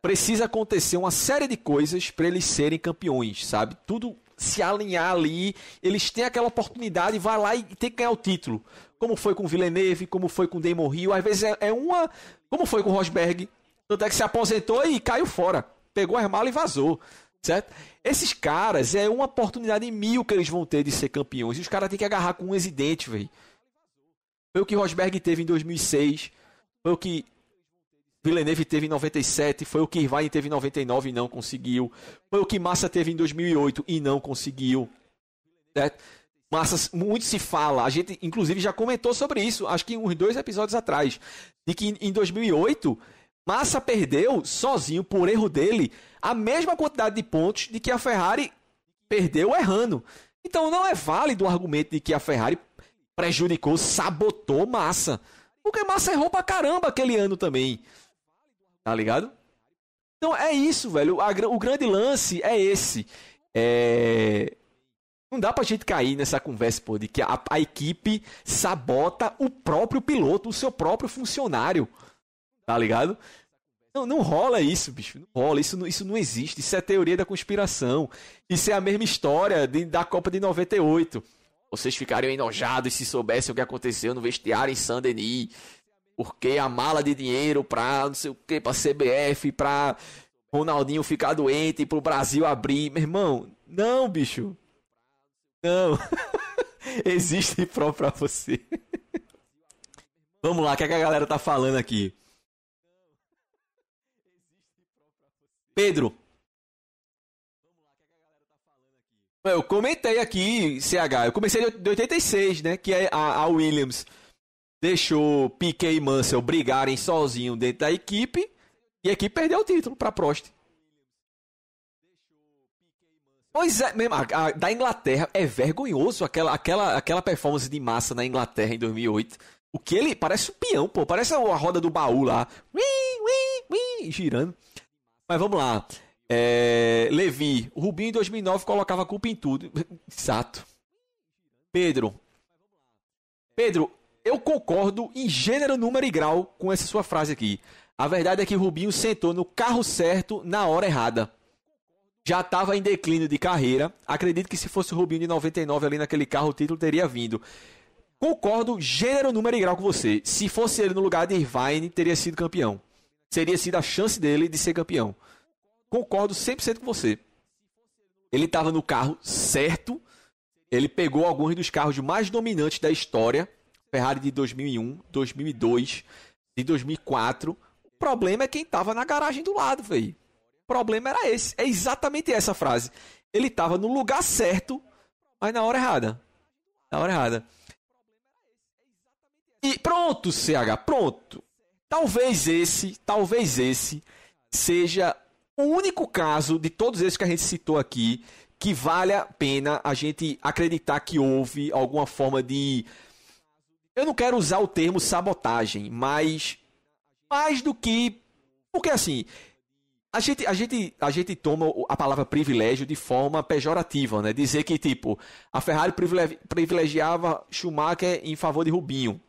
precisa acontecer uma série de coisas para eles serem campeões, sabe? Tudo se alinhar ali, eles têm aquela oportunidade, vai lá e tem que ganhar o título. Como foi com Villeneuve, como foi com Damon Hill, às vezes é, é uma. Como foi com Rosberg. Tanto é que se aposentou e caiu fora. Pegou as malas e vazou. Certo? Esses caras é uma oportunidade mil que eles vão ter de ser campeões. E os caras têm que agarrar com um exidente, velho. Foi o que Rosberg teve em 2006. Foi o que Villeneuve teve em 97, foi o que Irvine teve em 99 e não conseguiu. Foi o que Massa teve em 2008 e não conseguiu. Certo? Massa, muito se fala, a gente inclusive já comentou sobre isso, acho que uns dois episódios atrás, de que em 2008 Massa perdeu sozinho por erro dele a mesma quantidade de pontos de que a Ferrari perdeu errando. Então não é válido o argumento de que a Ferrari prejudicou, sabotou Massa. Porque Massa errou pra caramba aquele ano também. Tá ligado? Então é isso, velho. O grande lance é esse. É... Não dá pra gente cair nessa conversa, pô, de que a, a, equipe sabota o próprio piloto, o seu próprio funcionário. Tá ligado? Não, não rola isso, bicho. Não rola. Isso, isso não existe. Isso é teoria da conspiração. Isso é a mesma história de, da Copa de 98. Vocês ficariam enojados se soubessem o que aconteceu no vestiário em Saint-Denis. Porque a mala de dinheiro pra não sei o que, pra CBF, pra Ronaldinho ficar doente, pro Brasil abrir. Meu irmão, não, bicho. Não. Existe prova pra você. Vamos lá, o que, é que a galera tá falando aqui? Pedro. Eu comentei aqui, CH, eu comecei de 86, né? Que é a, Williams deixou Piquet e Mansell brigarem sozinho dentro da equipe e a equipe perdeu o título para Prost. Pois é, mesmo, a, a, da Inglaterra é vergonhoso aquela, aquela, aquela performance de massa na Inglaterra em 2008. O que ele parece um peão, pô, parece a roda do baú lá, ui, ui, ui, girando. Mas vamos lá. É, Levi, o Rubinho em 2009 colocava culpa em tudo. Exato. Pedro. Pedro, eu concordo em gênero, número e grau com essa sua frase aqui. A verdade é que Rubinho sentou no carro certo na hora errada. Já estava em declínio de carreira. Acredito que se fosse o Rubinho de 99 ali naquele carro, o título teria vindo. Concordo, gênero, número e grau com você. Se fosse ele no lugar de Irvine, teria sido campeão seria sido a chance dele de ser campeão. Concordo 100% com você. Ele estava no carro certo. Ele pegou alguns dos carros mais dominantes da história. Ferrari de 2001, 2002, de 2004. O problema é quem estava na garagem do lado, velho. Problema era esse. É exatamente essa frase. Ele estava no lugar certo, mas na hora errada. Na hora errada. E pronto, CH, pronto. Talvez esse, talvez esse seja o único caso de todos esses que a gente citou aqui que vale a pena a gente acreditar que houve alguma forma de eu não quero usar o termo sabotagem, mas mais do que porque assim, a gente, a gente, a gente toma a palavra privilégio de forma pejorativa, né? Dizer que, tipo, a Ferrari privilegiava Schumacher em favor de Rubinho.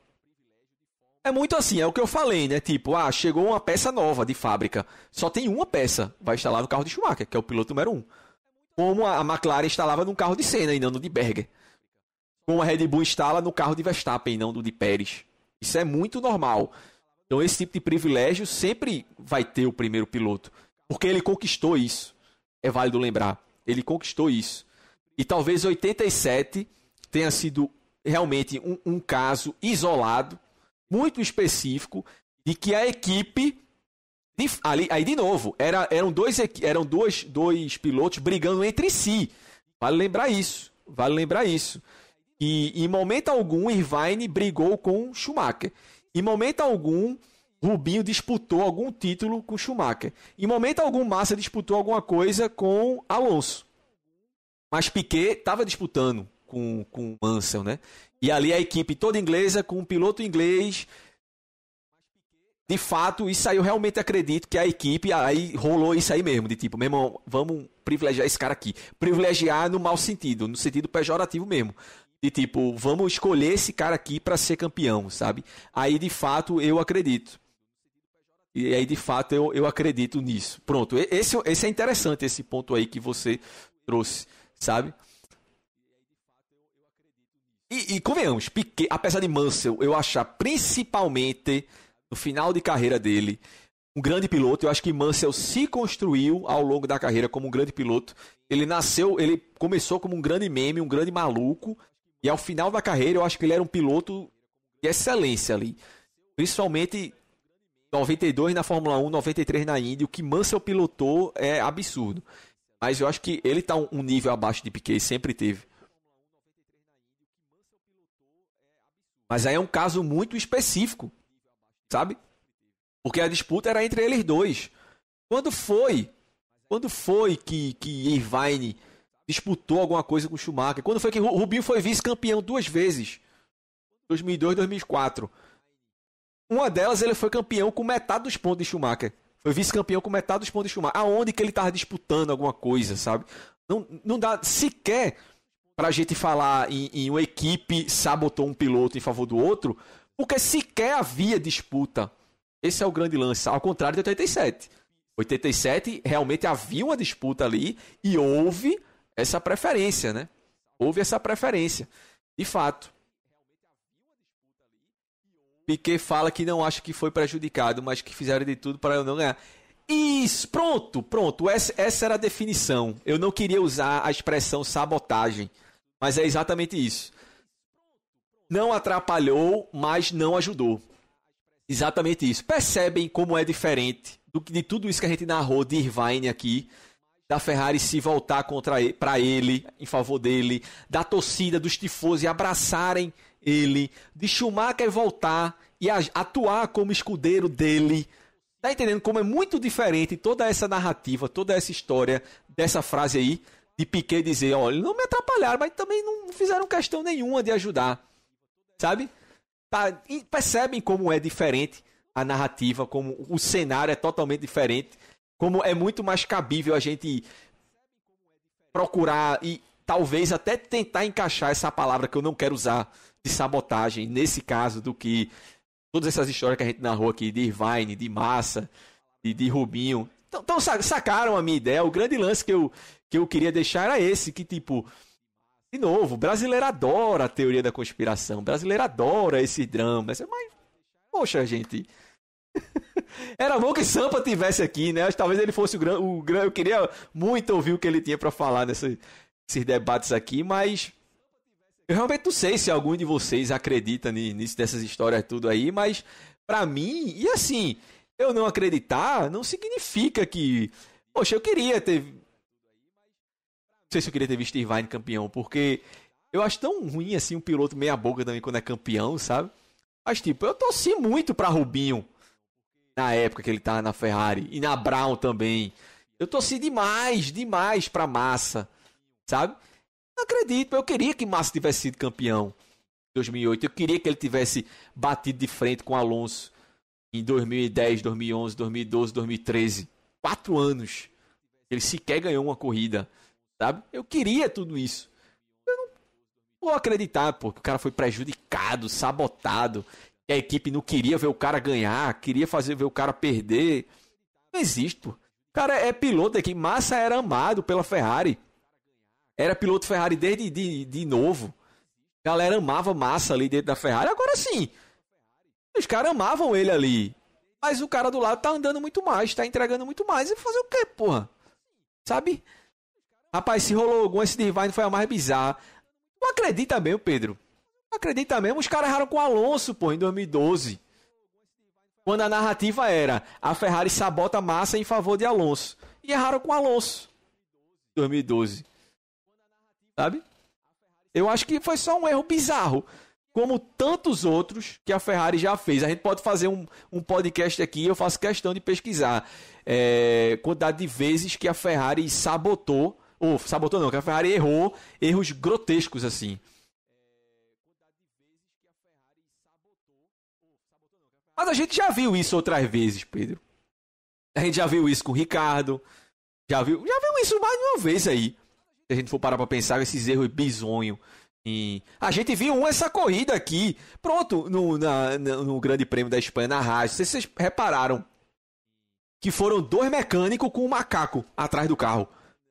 É muito assim, é o que eu falei, né? Tipo, ah, chegou uma peça nova de fábrica. Só tem uma peça, vai instalar no carro de Schumacher, que é o piloto número um. Como a McLaren instalava no carro de Senna e não no de Berger. Como a Red Bull instala no carro de Verstappen e não no de Pérez. Isso é muito normal. Então esse tipo de privilégio sempre vai ter o primeiro piloto. Porque ele conquistou isso. É válido lembrar. Ele conquistou isso. E talvez 87 tenha sido realmente um, um caso isolado muito específico de que a equipe de, ali, aí de novo, era, eram dois eram dois, dois pilotos brigando entre si. Vale lembrar isso. Vale lembrar isso. E em momento algum Irvine brigou com Schumacher. Em momento algum Rubinho disputou algum título com Schumacher. Em momento algum Massa disputou alguma coisa com Alonso. Mas Piquet estava disputando com, com Mansell, né? E ali a equipe toda inglesa, com um piloto inglês. De fato, isso aí eu realmente acredito que a equipe aí rolou isso aí mesmo, de tipo, meu irmão, vamos privilegiar esse cara aqui. Privilegiar no mau sentido, no sentido pejorativo mesmo. De tipo, vamos escolher esse cara aqui para ser campeão, sabe? Aí de fato eu acredito. E aí de fato eu, eu acredito nisso. Pronto, esse, esse é interessante, esse ponto aí que você trouxe, sabe? E, e convenhamos, Piquet, apesar de Mansell, eu achar principalmente no final de carreira dele um grande piloto, eu acho que Mansell se construiu ao longo da carreira como um grande piloto. Ele nasceu, ele começou como um grande meme, um grande maluco, e ao final da carreira eu acho que ele era um piloto de excelência ali. Principalmente 92 na Fórmula 1, 93 na Indy. O que Mansell pilotou é absurdo. Mas eu acho que ele tá um nível abaixo de Piquet, sempre teve. Mas aí é um caso muito específico, sabe? Porque a disputa era entre eles dois. Quando foi? Quando foi que, que Irvine disputou alguma coisa com Schumacher? Quando foi que Rubinho foi vice-campeão duas vezes? 2002 2004. Uma delas ele foi campeão com metade dos pontos de Schumacher. Foi vice-campeão com metade dos pontos de Schumacher. Aonde que ele estava disputando alguma coisa, sabe? Não, não dá sequer para a gente falar em, em uma equipe sabotou um piloto em favor do outro, porque sequer havia disputa. Esse é o grande lance, ao contrário de 87. 87 realmente havia uma disputa ali e houve essa preferência, né? Houve essa preferência, de fato. Piquet fala que não acha que foi prejudicado, mas que fizeram de tudo para eu não ganhar. Isso, pronto, pronto. Essa, essa era a definição. Eu não queria usar a expressão sabotagem, mas é exatamente isso. Não atrapalhou, mas não ajudou. Exatamente isso. Percebem como é diferente do que de tudo isso que a gente narrou de Irvine aqui, da Ferrari se voltar contra para ele, em favor dele, da torcida dos tifosi abraçarem ele, de Schumacher voltar e atuar como escudeiro dele. Tá entendendo como é muito diferente toda essa narrativa, toda essa história dessa frase aí de Piquet dizer, olha, não me atrapalharam, mas também não fizeram questão nenhuma de ajudar. Sabe? Tá, percebem como é diferente a narrativa, como o cenário é totalmente diferente, como é muito mais cabível a gente procurar e talvez até tentar encaixar essa palavra que eu não quero usar de sabotagem nesse caso do que todas essas histórias que a gente narrou aqui de Irvine, de Massa, de, de Rubinho. Então, então sacaram a minha ideia. O grande lance que eu, que eu queria deixar era esse, que tipo, de novo, brasileiro adora a teoria da conspiração, brasileiro adora esse drama, mas, poxa, gente, era bom que Sampa tivesse aqui, né? Talvez ele fosse o grande. O gran... Eu queria muito ouvir o que ele tinha para falar nesses debates aqui, mas eu realmente não sei se algum de vocês acredita nisso, dessas histórias tudo aí, mas para mim, e assim, eu não acreditar não significa que. Poxa, eu queria ter. Não sei se eu queria ter visto Irvine campeão, porque eu acho tão ruim assim um piloto meia boca também quando é campeão, sabe? Mas tipo, eu torci muito pra Rubinho na época que ele tava na Ferrari e na Brown também. Eu torci demais, demais pra Massa, sabe? Não acredito, eu queria que Massa tivesse sido campeão em 2008. Eu queria que ele tivesse batido de frente com Alonso em 2010, 2011, 2012, 2013. Quatro anos. Ele sequer ganhou uma corrida, sabe? Eu queria tudo isso. Eu não vou acreditar, pô, que o cara foi prejudicado, sabotado, que a equipe não queria ver o cara ganhar, queria fazer ver o cara perder. Não existe, pô. O cara é piloto aqui. Massa era amado pela Ferrari. Era piloto Ferrari desde de, de novo. A galera amava Massa ali dentro da Ferrari. Agora sim, os caras amavam ele ali. Mas o cara do lado tá andando muito mais, tá entregando muito mais. E fazer o quê, porra? Sabe? Rapaz, se rolou algum esse Divine foi a mais bizarra. Não acredita mesmo, Pedro. Não acredita mesmo. Os caras erraram com o Alonso, pô, em 2012. Quando a narrativa era a Ferrari sabota massa em favor de Alonso. E erraram com o Alonso. 2012 sabe? Eu acho que foi só um erro bizarro, como tantos outros que a Ferrari já fez. A gente pode fazer um, um podcast aqui, eu faço questão de pesquisar é, quantidade de vezes que a Ferrari sabotou, ou sabotou não, que a Ferrari errou erros grotescos assim. Mas a gente já viu isso outras vezes, Pedro. A gente já viu isso com o Ricardo. Já viu, já viu isso mais de uma vez aí se a gente for parar pra pensar, esses erros bizonhos. E a gente viu um essa corrida aqui, pronto, no, na, no Grande Prêmio da Espanha, na rádio. Se vocês repararam que foram dois mecânicos com um macaco atrás do carro.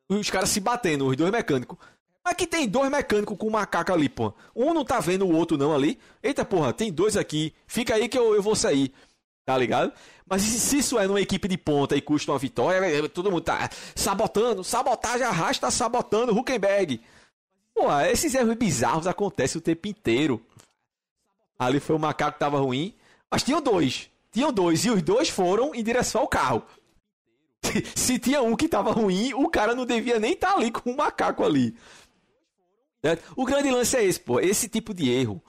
Os caras se batendo, os dois mecânicos. Mas que tem dois mecânicos com um macaco ali, pô. Um não tá vendo o outro não ali. Eita porra, tem dois aqui. Fica aí que eu, eu vou sair. Tá ligado? Mas se isso é numa equipe de ponta e custa uma vitória, é, todo mundo tá sabotando, sabotagem arrasta, sabotando Huckenberg. Pô, esses erros bizarros acontecem o tempo inteiro. Ali foi o macaco que tava ruim, mas tinha dois. tinham dois, e os dois foram em direção ao carro. Se tinha um que tava ruim, o cara não devia nem estar tá ali com um macaco ali. O grande lance é esse, pô. Esse tipo de erro,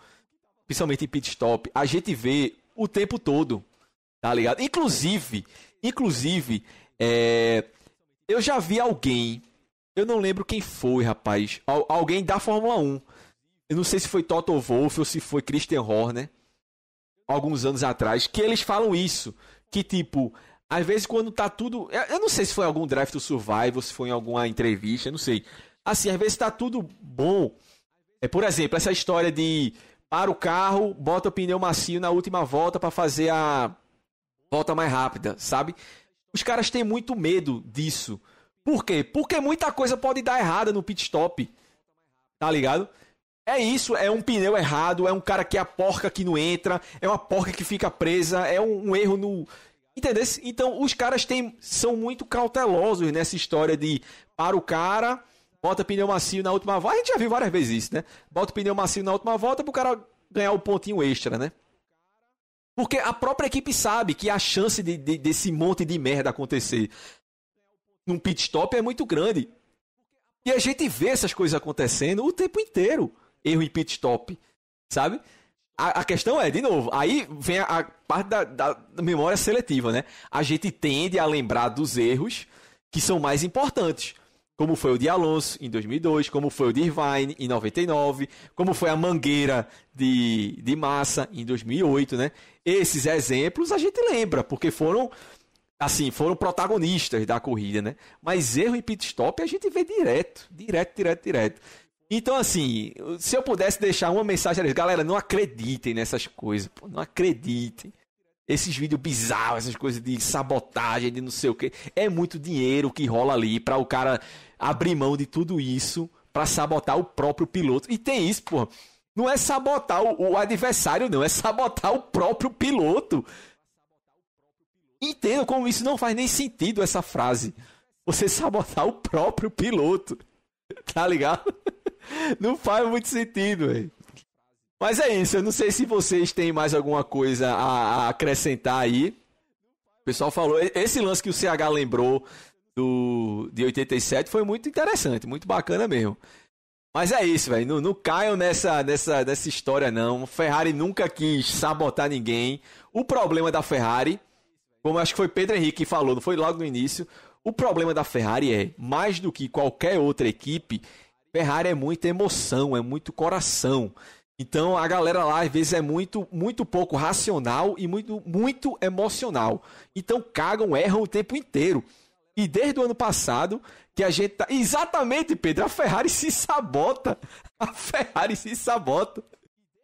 principalmente em pit stop, a gente vê o tempo todo. Tá ligado? Inclusive, inclusive, é... eu já vi alguém, eu não lembro quem foi, rapaz, alguém da Fórmula 1. Eu não sei se foi Toto Wolff ou se foi Christian Horner, alguns anos atrás, que eles falam isso. Que tipo, às vezes quando tá tudo. Eu não sei se foi algum draft do Survival, se foi em alguma entrevista, eu não sei. Assim, às vezes tá tudo bom. É, por exemplo, essa história de para o carro, bota o pneu macio na última volta para fazer a volta mais rápida, sabe? Os caras têm muito medo disso. Por quê? Porque muita coisa pode dar errada no pit stop. Tá ligado? É isso, é um pneu errado, é um cara que é a porca que não entra, é uma porca que fica presa, é um, um erro no. Entendeu? Então os caras têm, são muito cautelosos nessa história de para o cara, bota pneu macio na última volta. A gente já viu várias vezes isso, né? Bota pneu macio na última volta pro cara ganhar o um pontinho extra, né? Porque a própria equipe sabe que a chance de, de, desse monte de merda acontecer num pit stop é muito grande. E a gente vê essas coisas acontecendo o tempo inteiro. Erro em pit stop, sabe? A, a questão é, de novo, aí vem a, a parte da, da, memória seletiva, né? A gente tende a lembrar dos erros que são mais importantes como foi o de Alonso em 2002, como foi o de Irvine em 99, como foi a Mangueira de, de Massa em 2008, né? Esses exemplos a gente lembra, porque foram assim, foram protagonistas da corrida, né? Mas erro em pit stop a gente vê direto, direto, direto, direto. Então, assim, se eu pudesse deixar uma mensagem, galera, não acreditem nessas coisas, pô, não acreditem esses vídeos bizarros, essas coisas de sabotagem, de não sei o que. É muito dinheiro que rola ali para o cara abrir mão de tudo isso para sabotar o próprio piloto. E tem isso, pô. Não é sabotar o, o adversário, não. É sabotar o próprio piloto. Entendo como isso não faz nem sentido, essa frase. Você sabotar o próprio piloto. Tá ligado? Não faz muito sentido, velho. Mas é isso, eu não sei se vocês têm mais alguma coisa a, a acrescentar aí. O pessoal falou, esse lance que o CH lembrou do, de 87 foi muito interessante, muito bacana mesmo. Mas é isso, velho. Não, não caiam nessa, nessa, nessa história, não. Ferrari nunca quis sabotar ninguém. O problema da Ferrari, como acho que foi Pedro Henrique que falou, não foi logo no início. O problema da Ferrari é, mais do que qualquer outra equipe, Ferrari é muita emoção, é muito coração. Então a galera lá às vezes é muito, muito pouco racional e muito, muito emocional. Então cagam, erram o tempo inteiro. E desde o ano passado que a gente tá. Exatamente, Pedro, a Ferrari se sabota. A Ferrari se sabota.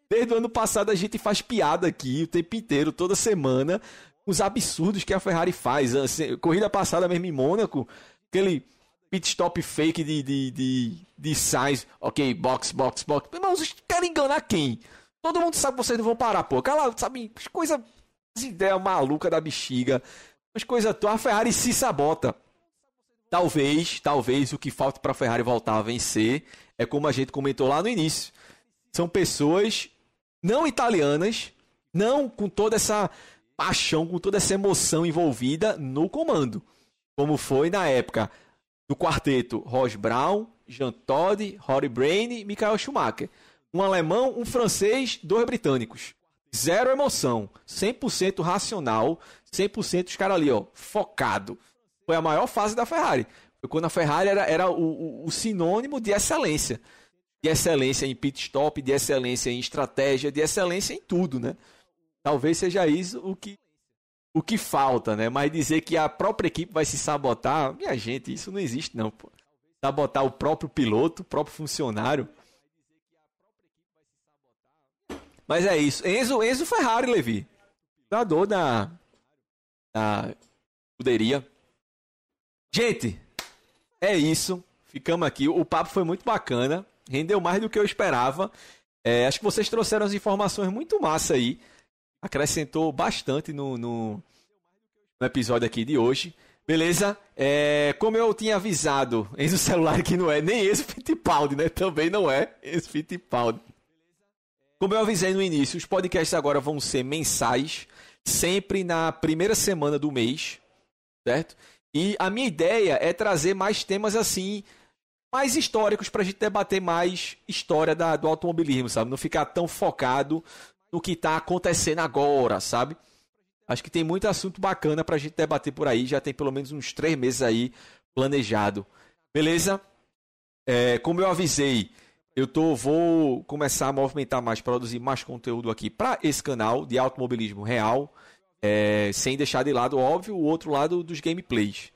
Desde o ano passado a gente faz piada aqui o tempo inteiro, toda semana, os absurdos que a Ferrari faz. Assim, corrida passada mesmo em Mônaco, aquele pit stop fake de, de, de, de Sainz. Ok, box, box, box. Mas vocês querem enganar quem? Todo mundo sabe que vocês não vão parar, pô. Cala, sabe, coisa. Ideia maluca da bexiga. As coisas. A Ferrari se sabota. Talvez, talvez o que falta para a Ferrari voltar a vencer é como a gente comentou lá no início. São pessoas não italianas, não com toda essa paixão, com toda essa emoção envolvida no comando. Como foi na época do quarteto Ross Brown, Jean Todt, Rory Brain e Michael Schumacher. Um alemão, um francês, dois britânicos. Zero emoção, 100% racional, 100% os caras ali, ó, focado. Foi a maior fase da Ferrari. Foi quando a Ferrari era, era o, o, o sinônimo de excelência. De excelência em pit stop, de excelência em estratégia, de excelência em tudo, né? Talvez seja isso o que o que falta, né? Mas dizer que a própria equipe vai se sabotar, minha gente, isso não existe não, pô. Sabotar o próprio piloto, o próprio funcionário. Mas é isso. Enzo, Enzo Ferrari, Levi. Fundador da, da escuderia. Gente, é isso. Ficamos aqui. O papo foi muito bacana. Rendeu mais do que eu esperava. É, acho que vocês trouxeram as informações muito massa aí acrescentou bastante no, no, no episódio aqui de hoje. Beleza? É, como eu tinha avisado, Enzo Celular que não é nem esse Fittipaldi, né? Também não é esse Fittipaldi. Como eu avisei no início, os podcasts agora vão ser mensais, sempre na primeira semana do mês, certo? E a minha ideia é trazer mais temas assim, mais históricos para a gente debater mais história da, do automobilismo, sabe? Não ficar tão focado no que está acontecendo agora, sabe? Acho que tem muito assunto bacana para a gente debater por aí. Já tem pelo menos uns três meses aí planejado. Beleza? É, como eu avisei, eu tô, vou começar a movimentar mais, produzir mais conteúdo aqui para esse canal de automobilismo real, é, sem deixar de lado, óbvio, o outro lado dos gameplays.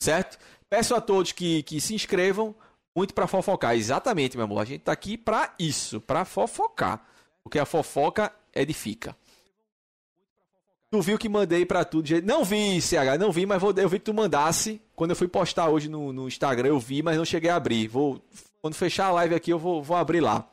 Certo? Peço a todos que, que se inscrevam muito para fofocar. Exatamente, meu amor. A gente tá aqui para isso, para fofocar. Porque a fofoca edifica. Tu viu que mandei pra tudo. Não vi, CH, não vi, mas vou, eu vi que tu mandasse. Quando eu fui postar hoje no, no Instagram, eu vi, mas não cheguei a abrir. Vou, quando fechar a live aqui, eu vou, vou abrir lá.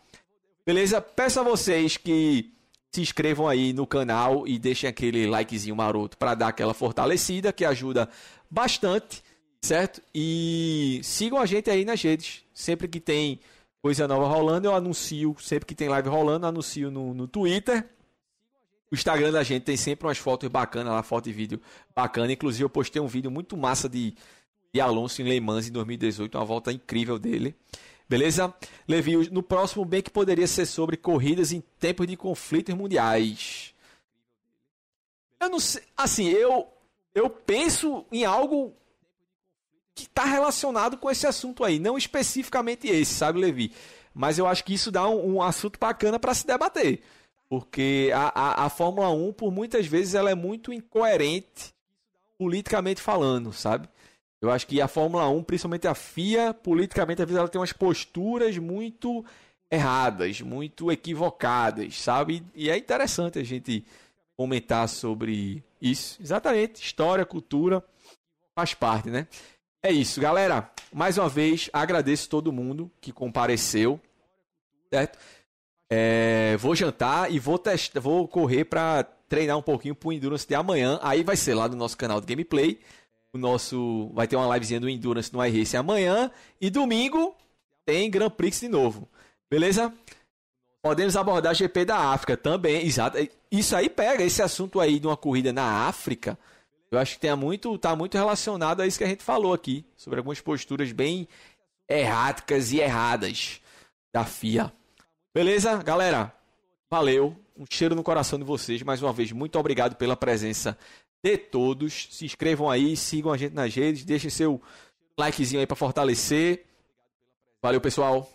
Beleza? Peço a vocês que se inscrevam aí no canal e deixem aquele likezinho maroto para dar aquela fortalecida, que ajuda bastante, certo? E sigam a gente aí nas redes. Sempre que tem coisa nova rolando, eu anuncio. Sempre que tem live rolando, anuncio no, no Twitter o Instagram da gente tem sempre umas fotos bacanas lá, foto e vídeo bacana. Inclusive, eu postei um vídeo muito massa de, de Alonso em Le Mans em 2018, uma volta incrível dele. Beleza? Levi, no próximo bem que poderia ser sobre corridas em tempos de conflitos mundiais. Eu não sei. Assim, eu, eu penso em algo que está relacionado com esse assunto aí. Não especificamente esse, sabe, Levi? Mas eu acho que isso dá um, um assunto bacana para se debater. Porque a, a, a Fórmula 1, por muitas vezes, ela é muito incoerente politicamente falando, sabe? Eu acho que a Fórmula 1, principalmente a FIA, politicamente, às vezes ela tem umas posturas muito erradas, muito equivocadas, sabe? E é interessante a gente comentar sobre isso. Exatamente, história, cultura, faz parte, né? É isso, galera. Mais uma vez, agradeço todo mundo que compareceu, certo? É, vou jantar e vou testar, vou correr para treinar um pouquinho pro Endurance de amanhã. Aí vai ser lá no nosso canal de gameplay. O nosso vai ter uma livezinha do Endurance no iRace amanhã e domingo tem Grand Prix de novo. Beleza? Podemos abordar GP da África também, exato. Isso aí pega esse assunto aí de uma corrida na África. Eu acho que tem muito, tá muito relacionado a isso que a gente falou aqui, sobre algumas posturas bem erráticas e erradas da FIA. Beleza, galera? Valeu. Um cheiro no coração de vocês. Mais uma vez, muito obrigado pela presença de todos. Se inscrevam aí, sigam a gente nas redes, deixem seu likezinho aí para fortalecer. Valeu, pessoal.